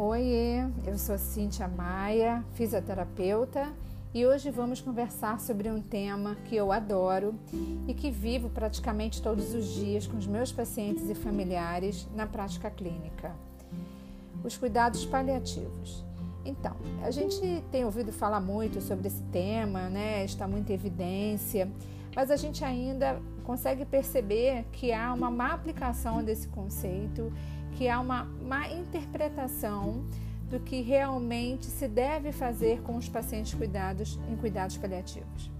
Oi, eu sou Cíntia Maia, fisioterapeuta, e hoje vamos conversar sobre um tema que eu adoro e que vivo praticamente todos os dias com os meus pacientes e familiares na prática clínica: os cuidados paliativos. Então, a gente tem ouvido falar muito sobre esse tema, né? Está muito em evidência, mas a gente ainda consegue perceber que há uma má aplicação desse conceito que há uma má interpretação do que realmente se deve fazer com os pacientes cuidados em cuidados paliativos.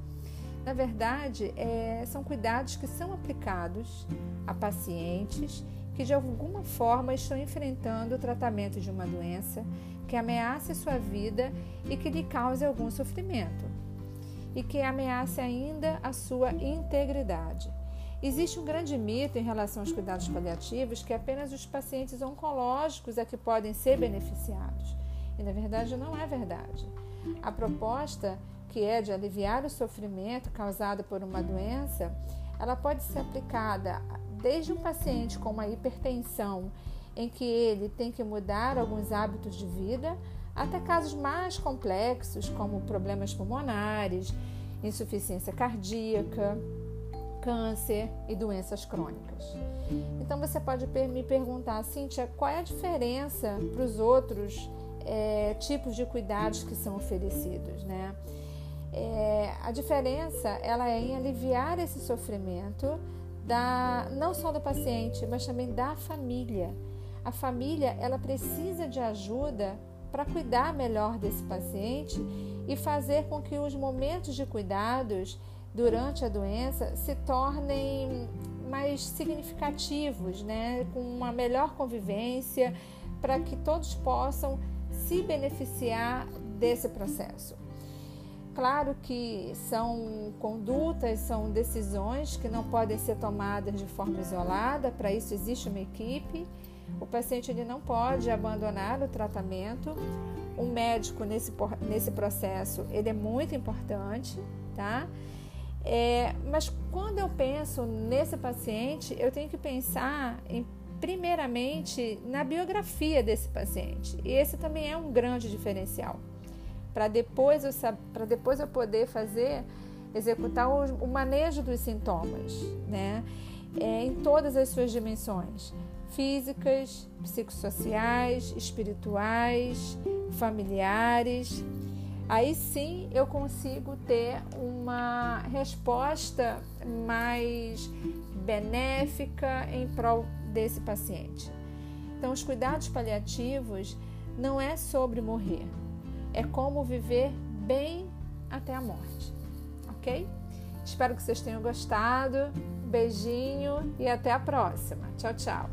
Na verdade, é, são cuidados que são aplicados a pacientes que de alguma forma estão enfrentando o tratamento de uma doença que ameace sua vida e que lhe cause algum sofrimento, e que ameace ainda a sua integridade. Existe um grande mito em relação aos cuidados paliativos que apenas os pacientes oncológicos é que podem ser beneficiados. E na verdade não é verdade. A proposta, que é de aliviar o sofrimento causado por uma doença, ela pode ser aplicada desde um paciente com uma hipertensão, em que ele tem que mudar alguns hábitos de vida, até casos mais complexos, como problemas pulmonares, insuficiência cardíaca câncer e doenças crônicas. Então você pode me perguntar, Cíntia, qual é a diferença para os outros é, tipos de cuidados que são oferecidos, né? É, a diferença ela é em aliviar esse sofrimento da não só do paciente, mas também da família. A família ela precisa de ajuda para cuidar melhor desse paciente e fazer com que os momentos de cuidados durante a doença se tornem mais significativos, né? com uma melhor convivência, para que todos possam se beneficiar desse processo. Claro que são condutas, são decisões que não podem ser tomadas de forma isolada, para isso existe uma equipe. O paciente ele não pode abandonar o tratamento. O médico nesse, nesse processo ele é muito importante, tá? É, mas quando eu penso nesse paciente, eu tenho que pensar em, primeiramente na biografia desse paciente. E esse também é um grande diferencial. Para depois, eu, depois eu poder fazer, executar o, o manejo dos sintomas, né? É, em todas as suas dimensões físicas, psicossociais, espirituais, familiares aí sim eu consigo ter uma resposta mais benéfica em prol desse paciente. Então, os cuidados paliativos não é sobre morrer, é como viver bem até a morte, ok? Espero que vocês tenham gostado. Beijinho e até a próxima. Tchau, tchau.